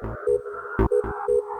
Thank you.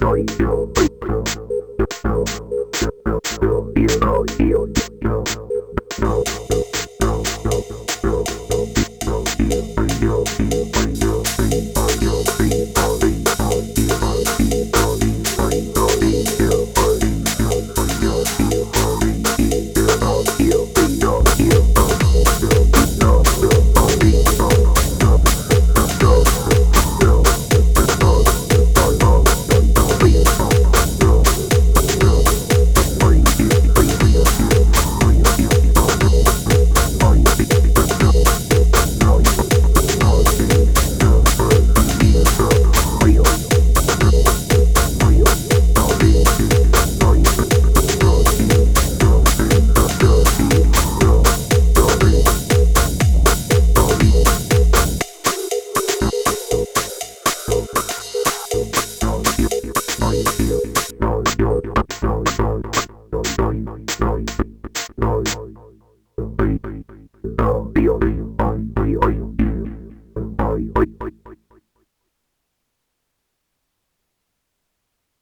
You.